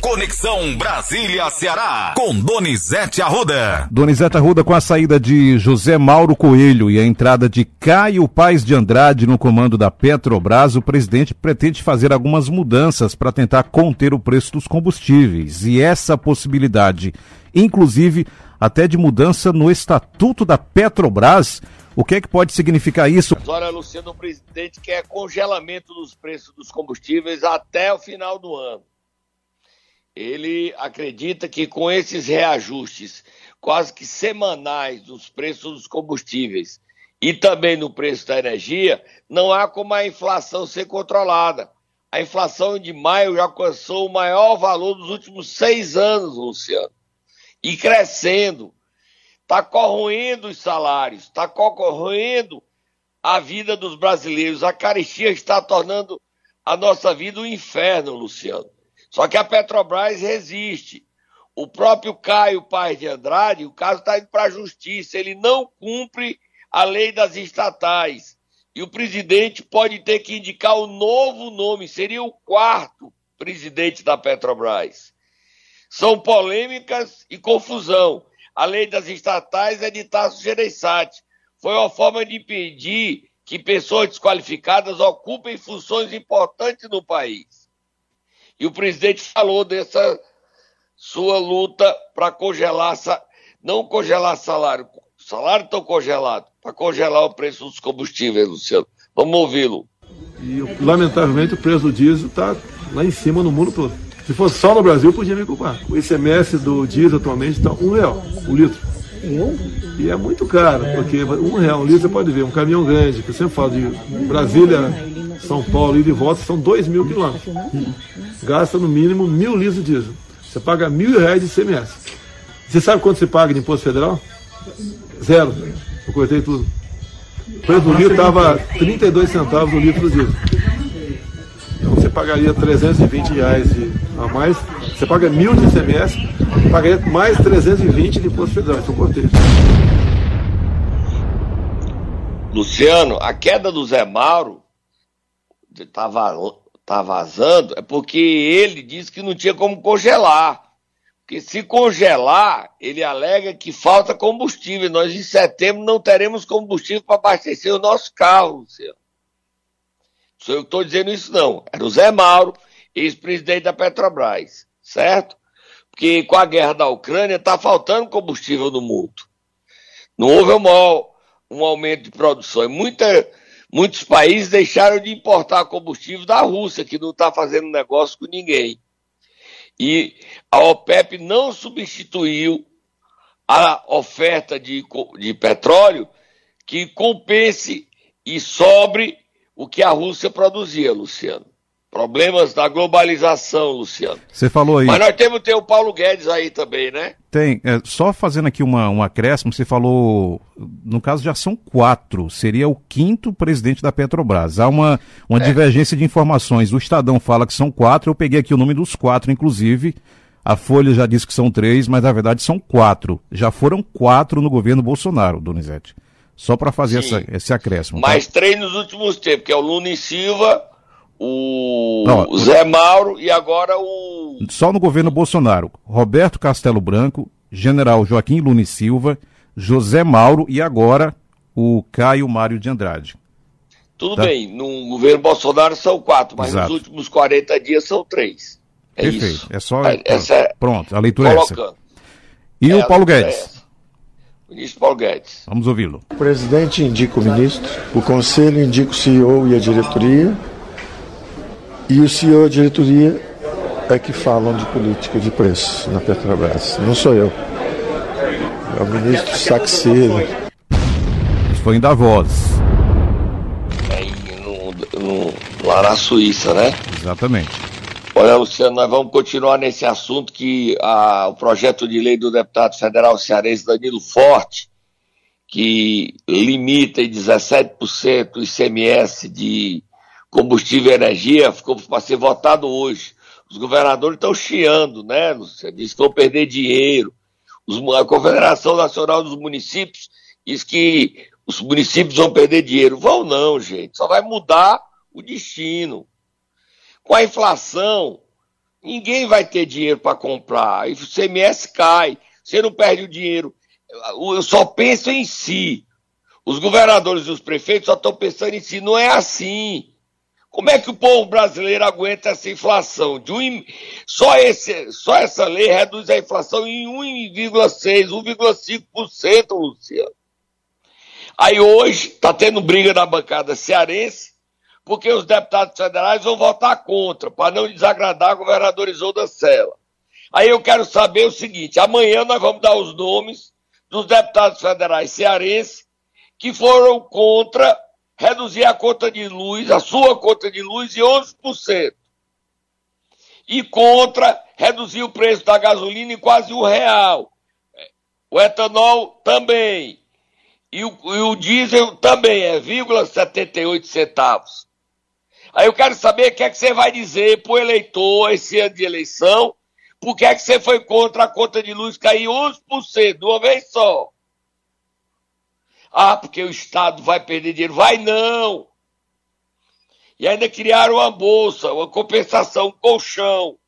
Conexão Brasília-Ceará, com Donizete Arruda. Donizete Arruda com a saída de José Mauro Coelho e a entrada de Caio Paes de Andrade no comando da Petrobras, o presidente pretende fazer algumas mudanças para tentar conter o preço dos combustíveis. E essa possibilidade, inclusive, até de mudança no estatuto da Petrobras, o que é que pode significar isso? Agora, Luciano, o presidente quer congelamento dos preços dos combustíveis até o final do ano. Ele acredita que com esses reajustes quase que semanais dos preços dos combustíveis e também no preço da energia, não há como a inflação ser controlada. A inflação de maio já alcançou o maior valor dos últimos seis anos, Luciano, e crescendo está corroendo os salários, está corroendo a vida dos brasileiros. A caristia está tornando a nossa vida um inferno, Luciano. Só que a Petrobras resiste. O próprio Caio Paz de Andrade, o caso está indo para a justiça, ele não cumpre a lei das estatais. E o presidente pode ter que indicar o um novo nome, seria o quarto presidente da Petrobras. São polêmicas e confusão a lei das estatais é de Tasso Gereissati. Foi uma forma de impedir que pessoas desqualificadas ocupem funções importantes no país. E o presidente falou dessa sua luta para congelar, não congelar salário, salário estão congelado, para congelar o preço dos combustíveis, Luciano. Vamos ouvi-lo. E, lamentavelmente, o preço do diesel está lá em cima no mundo todo. Se fosse só no Brasil, podia me culpar. O ICMS do diesel atualmente está um real, o um litro. Eu? E é muito caro, é. porque um real um litro você pode ver, um caminhão grande, que eu sempre falo de Brasília, São Paulo, e de volta, são dois mil quilômetros. Gasta no mínimo mil litros de diesel. Você paga mil reais de ICMS. Você sabe quanto você paga de imposto federal? Zero. Eu cortei tudo. O preço do litro estava 32 centavos o litro do diesel. Então você pagaria 320 reais de a mais, você paga mil de ICMS, pagaria mais 320 de imposto federal. Então cortei. Luciano, a queda do Zé Mauro tá, tá vazando é porque ele disse que não tinha como congelar. Porque se congelar, ele alega que falta combustível. Nós em setembro não teremos combustível para abastecer o nosso carro, Luciano. Sou eu que estou dizendo isso, não. Era o Zé Mauro, ex-presidente da Petrobras, certo? Porque com a guerra da Ucrânia está faltando combustível no mundo. Não houve um, um aumento de produção. E muita, muitos países deixaram de importar combustível da Rússia, que não está fazendo negócio com ninguém. E a OPEP não substituiu a oferta de, de petróleo que compense e sobre o que a Rússia produzia, Luciano. Problemas da globalização, Luciano. Você falou aí. Mas nós temos ter o Paulo Guedes aí também, né? Tem. É, só fazendo aqui uma, um acréscimo, você falou. No caso já são quatro. Seria o quinto presidente da Petrobras. Há uma, uma é. divergência de informações. O Estadão fala que são quatro. Eu peguei aqui o nome dos quatro, inclusive. A Folha já disse que são três, mas na verdade são quatro. Já foram quatro no governo Bolsonaro, Donizete. Só para fazer essa, esse acréscimo. Mais tá? três nos últimos tempos, que é o Lula e Silva, o, Não, Zé Mauro e agora o. Só no governo Bolsonaro. Roberto Castelo Branco, General Joaquim Luna e Silva, José Mauro e agora o Caio Mário de Andrade. Tudo tá? bem, no governo Bolsonaro são quatro, mas Exato. nos últimos 40 dias são três. É Perfeito. Isso. É só. É, essa é... Pronto, a leitura colocando. é essa. E é, o Paulo Guedes? É Ministro Paulo Guedes. Vamos ouvi-lo. O presidente indica o ministro, o conselho indica o CEO e a diretoria, e o a diretoria é que falam de política de preços na Petrobras. Não sou eu. É o ministro Saxeiro. Foi em Davos. É, no, no, lá na Suíça, né? Exatamente. Olha, Luciano, nós vamos continuar nesse assunto que a, o projeto de lei do deputado federal cearense Danilo Forte, que limita em 17% o ICMS de combustível e energia, ficou para ser votado hoje. Os governadores estão chiando, né? Diz que vão perder dinheiro. Os, a Confederação Nacional dos Municípios diz que os municípios vão perder dinheiro. Vão não, gente. Só vai mudar o destino. Com a inflação Ninguém vai ter dinheiro para comprar. E o CMS cai. Você não perde o dinheiro. Eu só penso em si. Os governadores e os prefeitos só estão pensando em si. Não é assim. Como é que o povo brasileiro aguenta essa inflação? De um, só, esse, só essa lei reduz a inflação em 1,6%, 1,5%, Luciano. Aí hoje está tendo briga na bancada cearense, porque os deputados federais vão votar contra, para não desagradar a governadora Isolda Sela. Aí eu quero saber o seguinte: amanhã nós vamos dar os nomes dos deputados federais cearenses que foram contra reduzir a conta de luz, a sua conta de luz, em 11%. E contra reduzir o preço da gasolina em quase um real. O etanol também. E o, e o diesel também é 0,78 centavos. Aí eu quero saber o que é que você vai dizer para o eleitor esse ano de eleição, por que é que você foi contra a conta de luz cair 11% de uma vez só. Ah, porque o Estado vai perder dinheiro. Vai não! E ainda criaram uma bolsa, uma compensação, um colchão.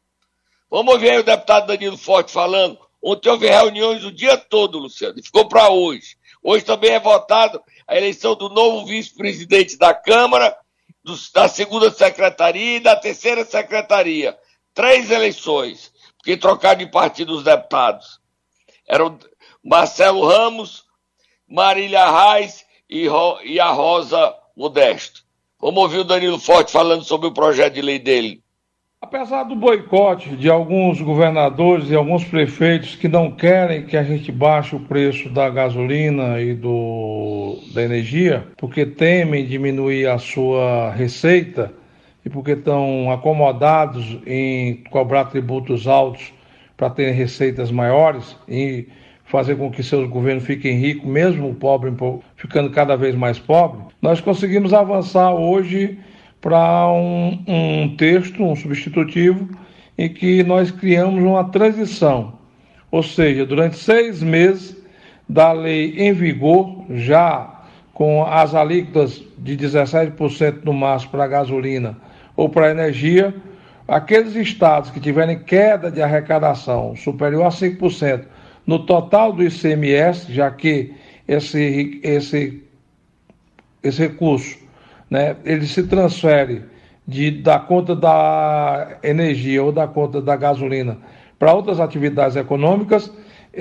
Vamos ouvir aí o deputado Danilo Forte falando. Ontem houve reuniões o dia todo, Luciano, e ficou para hoje. Hoje também é votado a eleição do novo vice-presidente da Câmara, do, da segunda secretaria e da terceira secretaria. Três eleições, porque trocaram de partido os deputados. Eram Marcelo Ramos, Marília Reis e, e a Rosa Modesto. Vamos ouvir o Danilo Forte falando sobre o projeto de lei dele. Apesar do boicote de alguns governadores e alguns prefeitos que não querem que a gente baixe o preço da gasolina e do, da energia, porque temem diminuir a sua receita e porque estão acomodados em cobrar tributos altos para terem receitas maiores e fazer com que seus governos fiquem ricos, mesmo o pobre ficando cada vez mais pobre, nós conseguimos avançar hoje para um, um texto, um substitutivo, em que nós criamos uma transição, ou seja, durante seis meses da lei em vigor, já com as alíquotas de 17% no máximo para a gasolina ou para a energia, aqueles estados que tiverem queda de arrecadação superior a 5% no total do ICMS, já que esse, esse, esse recurso né, ele se transfere de, da conta da energia ou da conta da gasolina para outras atividades econômicas,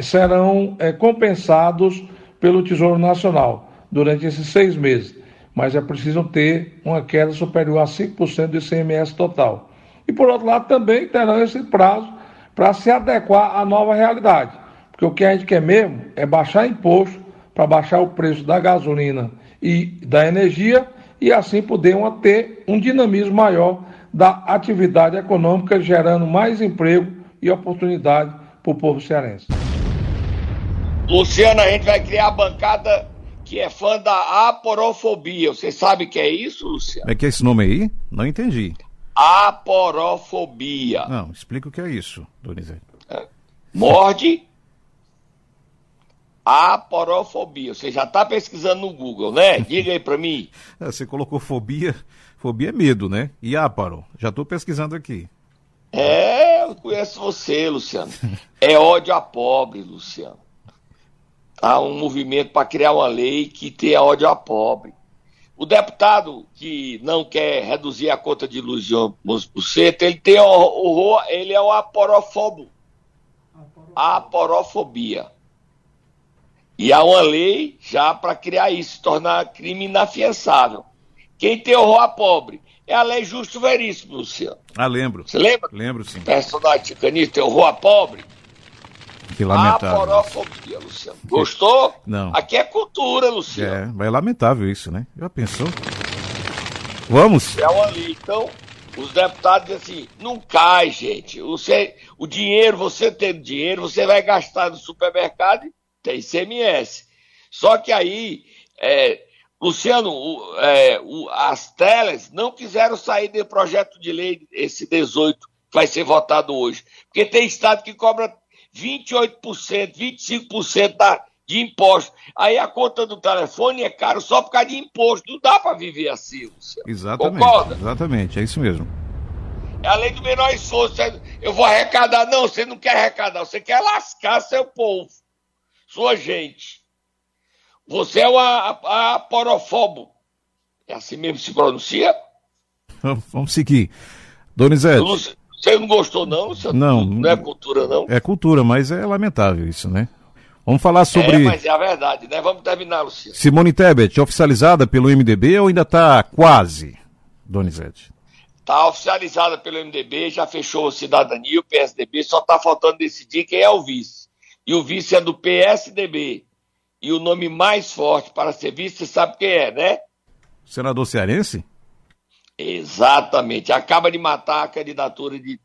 serão é, compensados pelo Tesouro Nacional durante esses seis meses. Mas é preciso ter uma queda superior a 5% do ICMS total. E, por outro lado, também terão esse prazo para se adequar à nova realidade. Porque o que a gente quer mesmo é baixar imposto para baixar o preço da gasolina e da energia e assim poder ter um dinamismo maior da atividade econômica, gerando mais emprego e oportunidade para o povo cearense. Luciano, a gente vai criar a bancada que é fã da aporofobia. Você sabe o que é isso, Luciano? É que é esse nome aí? Não entendi. Aporofobia. Não, explica o que é isso, Donizete. É. Morde Aporofobia. Você já está pesquisando no Google, né? Diga aí para mim. É, você colocou fobia. Fobia é medo, né? E áparo. Já estou pesquisando aqui. É, eu conheço você, Luciano. É ódio a pobre, Luciano. Há um movimento para criar uma lei que tenha ódio a pobre. O deputado que não quer reduzir a conta de luz de 11%, ele tem horror, ele é o aporofobo. Aporofobia. E há uma lei já para criar isso, tornar crime inafiançável. Quem tem horror a pobre é a lei justo veríssimo, Luciano. Ah, lembro. Você lembra? Lembro, sim. Personagem ticanista tem horror a pobre. Que lamentável. Aporofobia, Luciano. Gostou? Não. Aqui é cultura, Luciano. É, vai lamentável isso, né? Já pensou? Vamos? É uma lei. Então, os deputados dizem assim, não cai, gente. Você, o dinheiro, você tendo dinheiro, você vai gastar no supermercado tem ICMS. Só que aí, é, Luciano, o, é, o, as telas não quiseram sair do projeto de lei, esse 18, que vai ser votado hoje. Porque tem estado que cobra 28%, 25% da, de imposto. Aí a conta do telefone é caro só por causa de imposto. Não dá para viver assim, Luciano. Exatamente. Concorda? Exatamente, é isso mesmo. É a lei do menor esforço. Eu vou arrecadar. Não, você não quer arrecadar, você quer lascar seu povo, sua gente. Você é o aporofobo. É assim mesmo que se pronuncia? Vamos seguir. Donizete. Você não gostou, não? não. Não é cultura, não? É cultura, mas é lamentável isso, né? Vamos falar sobre. É, mas é a verdade, né? Vamos terminar, Luciano. Simone Tebet, oficializada pelo MDB ou ainda está quase, Donizete? Está oficializada pelo MDB, já fechou o Cidadania, o PSDB, só está faltando decidir quem é o vice. E o vice é do PSDB. E o nome mais forte para ser vice, você sabe quem é, né? Senador cearense? Exatamente. Acaba de matar a candidatura de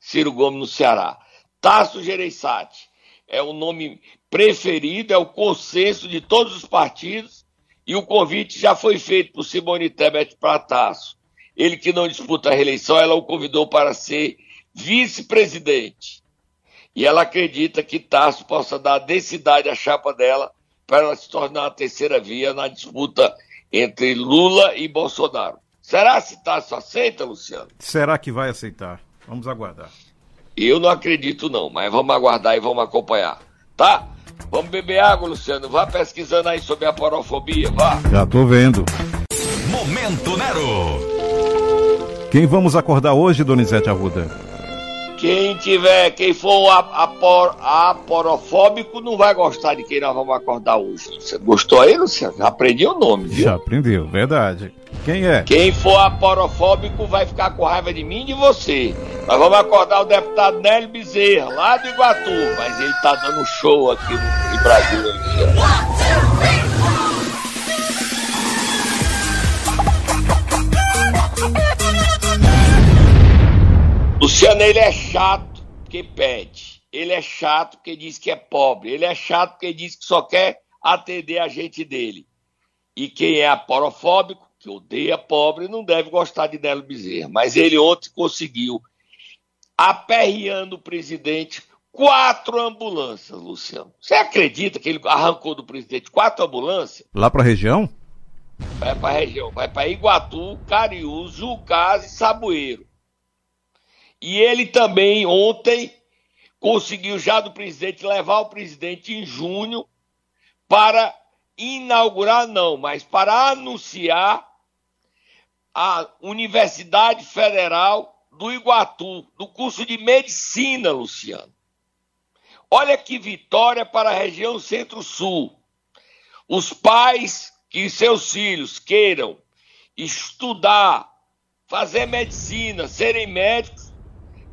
Ciro Gomes no Ceará. Tasso Gereissati é o nome preferido, é o consenso de todos os partidos, e o convite já foi feito por Simone Tebet para Tasso. Ele que não disputa a reeleição, ela o convidou para ser vice-presidente. E ela acredita que Tasso possa dar densidade à chapa dela para ela se tornar a terceira via na disputa entre Lula e Bolsonaro. Será que Tasso aceita, Luciano? Será que vai aceitar? Vamos aguardar. Eu não acredito não, mas vamos aguardar e vamos acompanhar. Tá? Vamos beber água, Luciano. Vá pesquisando aí sobre a porofobia, vá. Já tô vendo. Momento Nero. Quem vamos acordar hoje, Donizete Arruda? Quem tiver, quem for apor, aporofóbico não vai gostar de quem nós vamos acordar hoje. Você gostou aí, Luciano? Já aprendi o nome, viu? Já aprendeu, verdade. Quem é? Quem for aporofóbico vai ficar com raiva de mim e de você. Nós vamos acordar o deputado Nélio Bezerra, lá do Iguatu. Mas ele tá dando show aqui no, em Luciano, ele é chato porque pede. Ele é chato porque diz que é pobre. Ele é chato porque diz que só quer atender a gente dele. E quem é aporofóbico, que odeia pobre, não deve gostar de Nelo Bezerra. Mas ele ontem conseguiu, aperreando o presidente, quatro ambulâncias, Luciano. Você acredita que ele arrancou do presidente quatro ambulâncias? Lá para a região? Vai para a região. Vai para Iguatu, Cariú, Jucás e Saboeiro. E ele também, ontem, conseguiu já do presidente levar o presidente em junho para inaugurar, não, mas para anunciar a Universidade Federal do Iguatu, do curso de medicina, Luciano. Olha que vitória para a região Centro-Sul. Os pais que seus filhos queiram estudar, fazer medicina, serem médicos,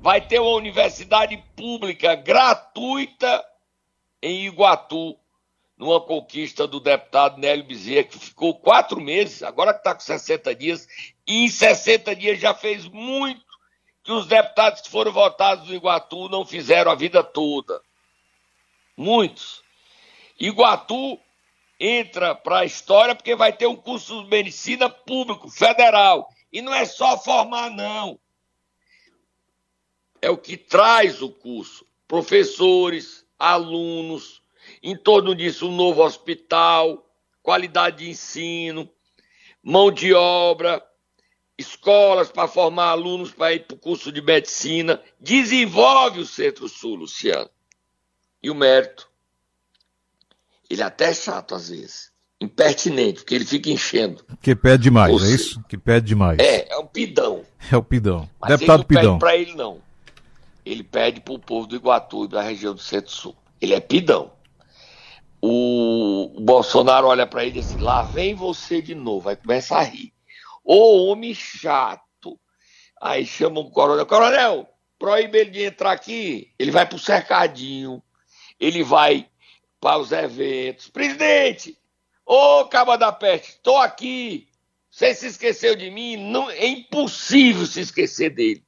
vai ter uma universidade pública gratuita em Iguatu, numa conquista do deputado Nélio Bezerra, que ficou quatro meses, agora que está com 60 dias, e em 60 dias já fez muito que os deputados que foram votados no Iguatu não fizeram a vida toda. Muitos. Iguatu entra para a história porque vai ter um curso de medicina público, federal. E não é só formar, não é o que traz o curso. Professores, alunos, em torno disso, um novo hospital, qualidade de ensino, mão de obra, escolas para formar alunos para ir para o curso de medicina. Desenvolve o Centro-Sul, Luciano. E o mérito. Ele é até chato às vezes. Impertinente, porque ele fica enchendo. Que pede demais, é isso? Que pede demais. É, é um pidão. É o pidão. Mas Deputado não Pidão. pede para ele, não ele pede para o povo do Iguatu e da região do Centro-Sul. Ele é pidão. O, Bolsonaro olha para ele e diz assim, lá vem você de novo, aí começa a rir. Ô homem chato. Aí chama o coronel, coronel, proíbe ele de entrar aqui. Ele vai para o cercadinho, ele vai para os eventos. Presidente, ô caba da peste, estou aqui. Você se esqueceu de mim? Não, é impossível se esquecer dele.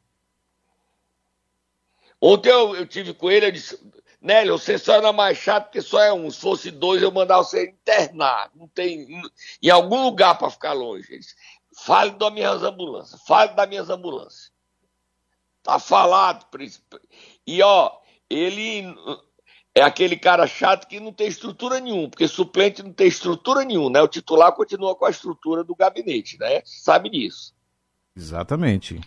Ontem eu, eu tive com ele, eu disse, Nélio, você só era mais chato porque só é um. Se fosse dois, eu mandava você internar. Não tem em algum lugar para ficar longe. Ele disse, fale das minhas ambulâncias, fale das minhas ambulâncias. Tá falado, príncipe. E ó, ele é aquele cara chato que não tem estrutura nenhuma, porque suplente não tem estrutura nenhuma, né? O titular continua com a estrutura do gabinete, né? Sabe disso. Exatamente.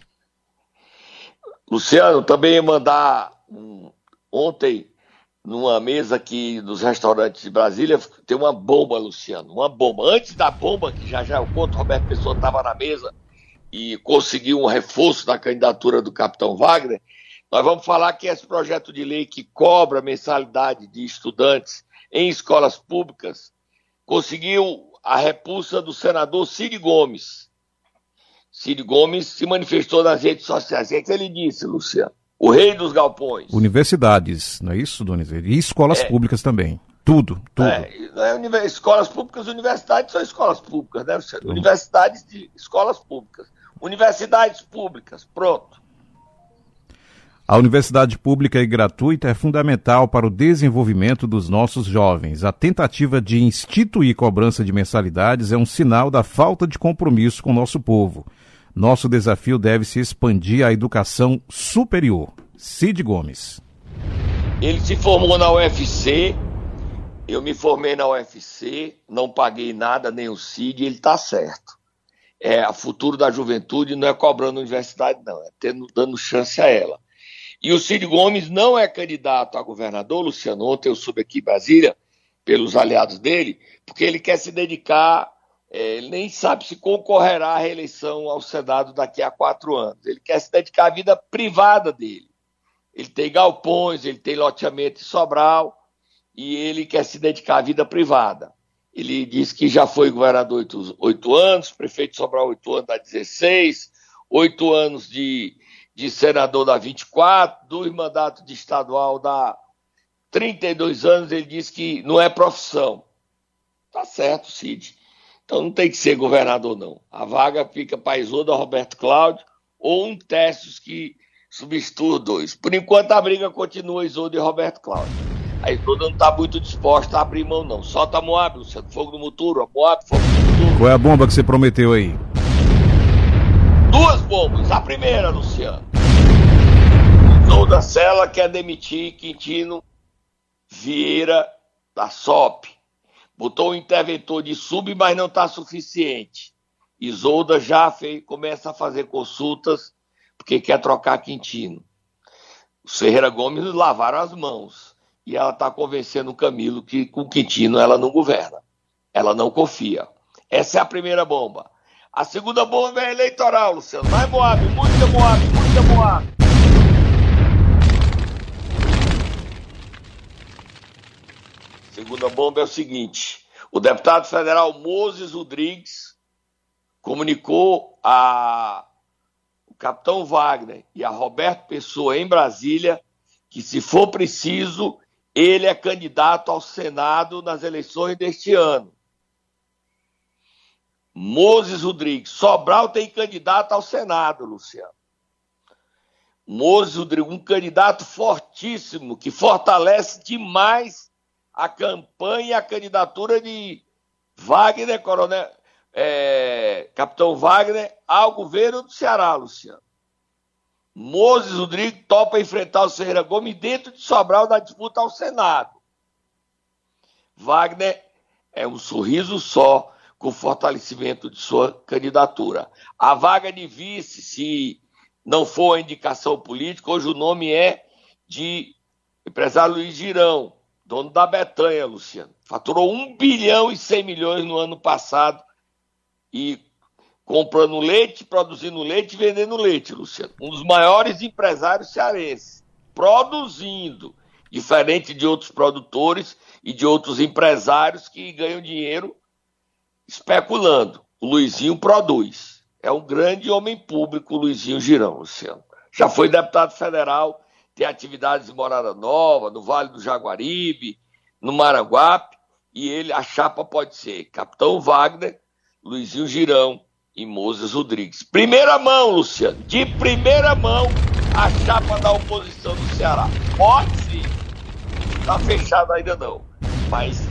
Luciano, também mandar um, ontem numa mesa aqui dos restaurantes de Brasília, tem uma bomba, Luciano, uma bomba. Antes da bomba, que já já o conto Roberto Pessoa estava na mesa e conseguiu um reforço da candidatura do capitão Wagner, nós vamos falar que esse projeto de lei que cobra mensalidade de estudantes em escolas públicas conseguiu a repulsa do senador Cid Gomes. Cid Gomes se manifestou nas redes sociais. O que, é que ele disse, Luciano? O rei dos galpões. Universidades, não é isso, Donizete? E escolas é. públicas também. Tudo, tudo. É, é, escolas públicas, universidades são escolas públicas, né, Luciano? Universidades de escolas públicas. Universidades públicas, pronto. A universidade pública e gratuita é fundamental para o desenvolvimento dos nossos jovens. A tentativa de instituir cobrança de mensalidades é um sinal da falta de compromisso com o nosso povo. Nosso desafio deve se expandir à educação superior. Cid Gomes. Ele se formou na UFC, eu me formei na UFC, não paguei nada, nem o CID, ele está certo. É, o futuro da juventude não é cobrando universidade, não, é tendo, dando chance a ela. E o Cid Gomes não é candidato a governador, Luciano, ontem eu soube aqui em Brasília, pelos aliados dele, porque ele quer se dedicar ele nem sabe se concorrerá à reeleição ao Senado daqui a quatro anos. Ele quer se dedicar à vida privada dele. Ele tem galpões, ele tem loteamento em Sobral e ele quer se dedicar à vida privada. Ele disse que já foi governador oito, oito anos, prefeito de Sobral oito anos dá 16, oito anos de, de senador dá 24, dois mandatos de estadual dá 32 anos. Ele disse que não é profissão. Tá certo, Cid. Então não tem que ser governador, não. A vaga fica para Isoda, Roberto Cláudio ou um Testos que substitua dois. Por enquanto a briga continua Isoda e Roberto Cláudio. A Isoda não está muito disposta a abrir mão, não. Solta a Moab, Luciano. Fogo no Muturo, a Moab, fogo no Muturo. Qual é a bomba que você prometeu aí? Duas bombas. A primeira, Luciano. Isoda Sela quer demitir Quintino Vieira da SOP. Botou o interventor de sub, mas não está suficiente. Isolda já fez, começa a fazer consultas porque quer trocar Quintino. O Ferreira Gomes lavaram as mãos. E ela está convencendo o Camilo que com Quintino ela não governa. Ela não confia. Essa é a primeira bomba. A segunda bomba é eleitoral, Luciano. Vai Moab, muita Moab, muita Moab. Segunda bomba é o seguinte: o deputado federal Moses Rodrigues comunicou a o capitão Wagner e a Roberto Pessoa em Brasília que, se for preciso, ele é candidato ao Senado nas eleições deste ano. Moses Rodrigues. Sobral tem candidato ao Senado, Luciano. Moses Rodrigues, um candidato fortíssimo, que fortalece demais a campanha e a candidatura de Wagner, coronel, é, capitão Wagner, ao governo do Ceará, Luciano. Moses Rodrigues topa enfrentar o Ferreira Gomes dentro de Sobral na disputa ao Senado. Wagner é um sorriso só com o fortalecimento de sua candidatura. A vaga de vice, se não for a indicação política, hoje o nome é de empresário Luiz Girão, dono da Betanha, Luciano. Faturou 1 bilhão e 100 milhões no ano passado e comprando leite, produzindo leite e vendendo leite, Luciano. Um dos maiores empresários cearenses, produzindo, diferente de outros produtores e de outros empresários que ganham dinheiro especulando. O Luizinho produz. É um grande homem público, o Luizinho Girão, Luciano. Já foi deputado federal, tem atividades em Morada Nova, no Vale do Jaguaribe, no Maranguape, e ele, a chapa pode ser Capitão Wagner, Luizinho Girão e Moses Rodrigues. Primeira mão, Luciano, de primeira mão, a chapa da oposição do Ceará. Pode sim. Está fechado ainda não, mas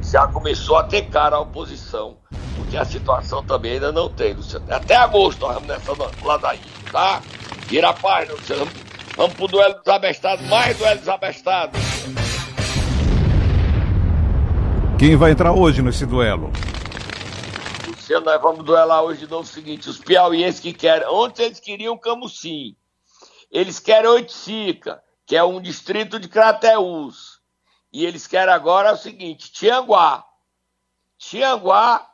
já começou a ter cara a oposição, porque a situação também ainda não tem, Luciano. Até agosto nós vamos nessa ladainha, tá? Vira a página, Luciano. Vamos pro duelo dos abestados, mais duelo dos abestados. Quem vai entrar hoje nesse duelo? Luciano, nós vamos duelar hoje de novo o seguinte: os piauienses que querem. Ontem eles queriam Camusim. Eles querem Oiticica, que é um distrito de Crateús. E eles querem agora o seguinte, Tianguá. Tianguá,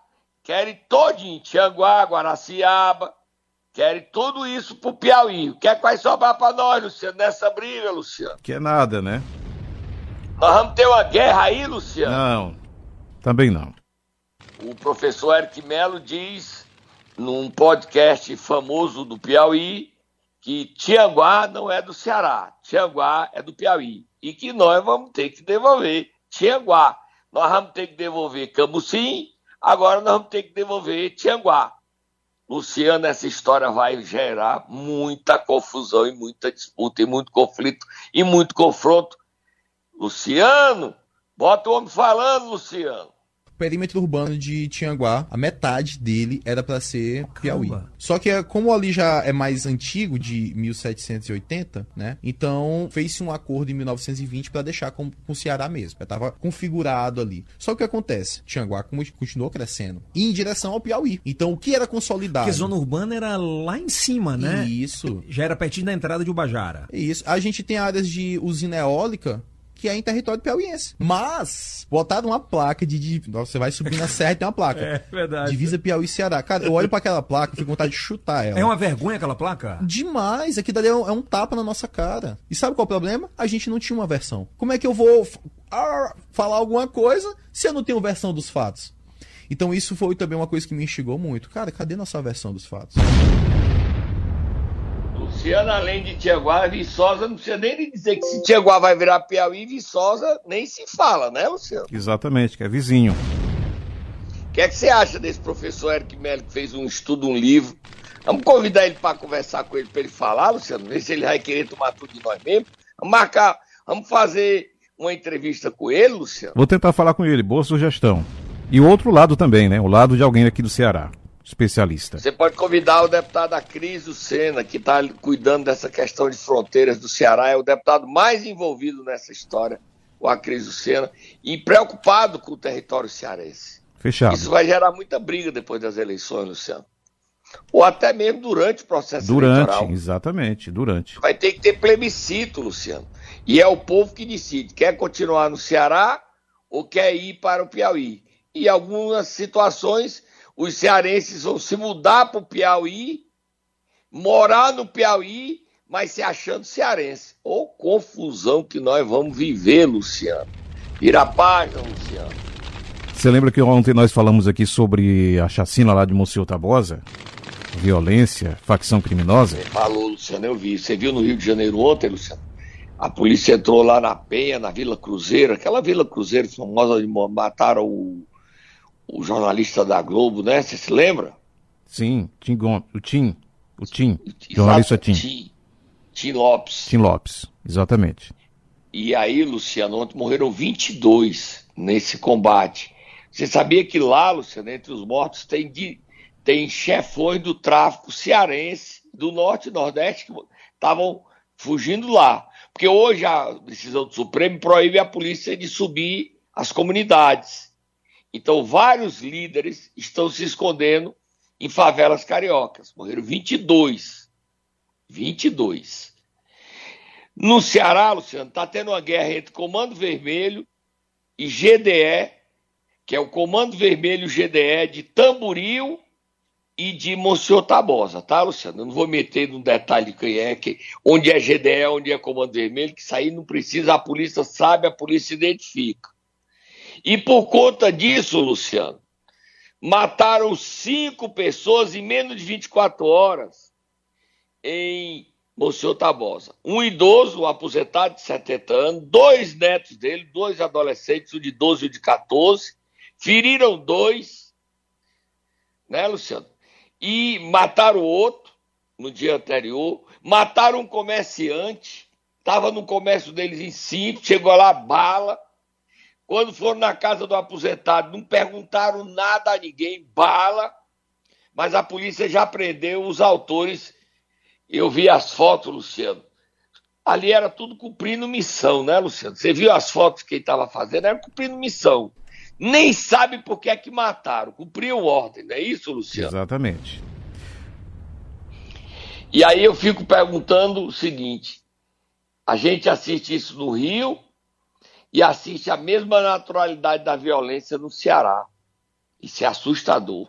querem todinho, Tianguá, Guaraciaba, querem tudo isso pro Piauí. O que é que vai sobrar para nós, Luciano, nessa briga, Luciano? Que é nada, né? Nós vamos ter uma guerra aí, Luciano? Não, também não. O professor Eric Melo diz num podcast famoso do Piauí que Tianguá não é do Ceará, Tianguá é do Piauí. E que nós vamos ter que devolver Tianguá. Nós vamos ter que devolver Camusim, agora nós vamos ter que devolver Tianguá. Luciano, essa história vai gerar muita confusão e muita disputa, e muito conflito e muito confronto. Luciano, bota o homem falando, Luciano perímetro urbano de Tianguá, a metade dele era para ser Piauí. Só que como ali já é mais antigo, de 1780, né? Então fez-se um acordo em 1920 para deixar com, com o Ceará mesmo. Já tava configurado ali. Só que o que acontece? Tianguá continuou crescendo em direção ao Piauí. Então o que era consolidado? Porque zona urbana era lá em cima, né? Isso. Já era pertinho da entrada de Ubajara. Isso. A gente tem áreas de usina eólica que é em território piauiense. Mas, botaram uma placa de. de você vai subir na serra e tem uma placa. É verdade. Divisa Piauí e Ceará. Cara, eu olho para aquela placa e fico com vontade de chutar ela. É uma vergonha aquela placa? Demais. Aqui dali é um, é um tapa na nossa cara. E sabe qual é o problema? A gente não tinha uma versão. Como é que eu vou ah, falar alguma coisa se eu não tenho versão dos fatos? Então isso foi também uma coisa que me instigou muito. Cara, cadê nossa versão dos fatos? Luciano, além de Tiaguá, Viçosa, não precisa nem dizer que se Tiaguá vai virar Piauí, Viçosa nem se fala, né, Luciano? Exatamente, que é vizinho. O que é que você acha desse professor Eric Mello que fez um estudo, um livro? Vamos convidar ele para conversar com ele, para ele falar, Luciano, ver se ele vai querer tomar tudo de nós mesmos. Vamos marcar, vamos fazer uma entrevista com ele, Luciano? Vou tentar falar com ele, boa sugestão. E o outro lado também, né? O lado de alguém aqui do Ceará especialista. Você pode convidar o deputado Acrisio Sena, que está cuidando dessa questão de fronteiras do Ceará, é o deputado mais envolvido nessa história, o Acrisio Sena, e preocupado com o território cearense. Fechado. Isso vai gerar muita briga depois das eleições, Luciano. Ou até mesmo durante o processo durante, eleitoral. Durante, exatamente, durante. Vai ter que ter plebiscito, Luciano. E é o povo que decide, quer continuar no Ceará ou quer ir para o Piauí. E algumas situações os cearenses vão se mudar para o Piauí, morar no Piauí, mas se achando cearense. Ou confusão que nós vamos viver, Luciano. Vira a página, Luciano. Você lembra que ontem nós falamos aqui sobre a chacina lá de Monsenhor Tabosa? Violência, facção criminosa? Você falou, Luciano, eu vi. Você viu no Rio de Janeiro ontem, Luciano? A polícia entrou lá na Penha, na Vila Cruzeiro, aquela Vila Cruzeiro famosa onde mataram o o jornalista da Globo, né? Você se lembra? Sim, Tim Gomes, o Tim, o Tim, jornalista Tim. Tim. Tim Lopes. Tim Lopes, exatamente. E aí, Luciano, ontem morreram 22 nesse combate. Você sabia que lá, Luciano, entre os mortos tem, de, tem chefões do tráfico cearense, do norte e nordeste, que estavam fugindo lá. Porque hoje a decisão do Supremo proíbe a polícia de subir as comunidades. Então, vários líderes estão se escondendo em favelas cariocas. Morreram 22. 22. No Ceará, Luciano, está tendo uma guerra entre Comando Vermelho e GDE, que é o Comando Vermelho GDE de Tamboril e de Monsenhor Tabosa, tá, Luciano? Eu não vou meter no detalhe de quem é, que, onde é GDE, onde é Comando Vermelho, que aí não precisa, a polícia sabe, a polícia identifica. E por conta disso, Luciano, mataram cinco pessoas em menos de 24 horas em Monsenhor Tabosa. Um idoso, um aposentado de 70 anos, dois netos dele, dois adolescentes, um de 12 e um de 14, feriram dois, né, Luciano? E mataram outro no dia anterior, mataram um comerciante, estava no comércio deles em cima, chegou lá bala, quando foram na casa do aposentado, não perguntaram nada a ninguém, bala, mas a polícia já prendeu os autores. Eu vi as fotos, Luciano. Ali era tudo cumprindo missão, né, Luciano? Você viu as fotos que ele estava fazendo? Era cumprindo missão. Nem sabe por que é que mataram. Cumpriu ordem, não é isso, Luciano? Exatamente. E aí eu fico perguntando o seguinte: a gente assiste isso no Rio e assiste a mesma naturalidade da violência no Ceará. Isso é assustador.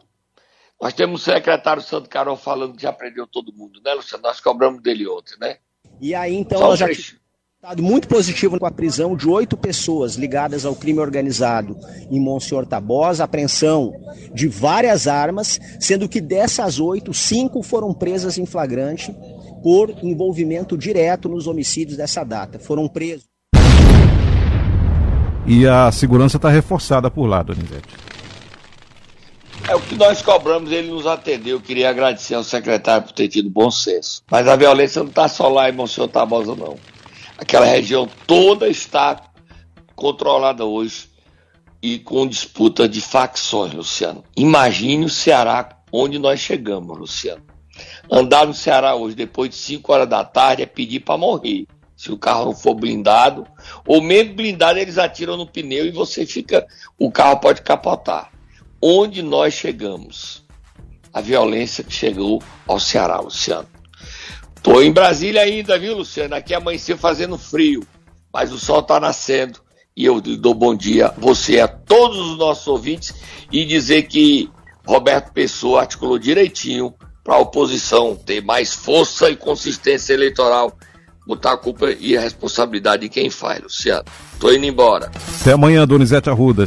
Nós temos o secretário Santo Carol falando que já prendeu todo mundo, né, Luciano? Nós cobramos dele ontem, né? E aí, então, Só nós já resultado muito positivo com a prisão de oito pessoas ligadas ao crime organizado em Monsenhor Tabosa, apreensão de várias armas, sendo que dessas oito, cinco foram presas em flagrante por envolvimento direto nos homicídios dessa data. Foram presos. E a segurança está reforçada por lá, Donizete. É o que nós cobramos, ele nos atendeu. Eu queria agradecer ao secretário por ter tido bom senso. Mas a violência não está só lá em Monsenhor Tabosa, não. Aquela região toda está controlada hoje e com disputa de facções, Luciano. Imagine o Ceará onde nós chegamos, Luciano. Andar no Ceará hoje, depois de 5 horas da tarde, é pedir para morrer. Se o carro não for blindado, ou mesmo blindado, eles atiram no pneu e você fica. O carro pode capotar. Onde nós chegamos? A violência que chegou ao Ceará, Luciano. Tô em Brasília ainda, viu, Luciano? Aqui amanheceu fazendo frio, mas o sol tá nascendo. E eu dou bom dia a você, a todos os nossos ouvintes, e dizer que Roberto Pessoa articulou direitinho para a oposição ter mais força e consistência eleitoral, botar a culpa e a responsabilidade de quem faz, Luciano. Tô indo embora. Até amanhã, Donizete Arruda.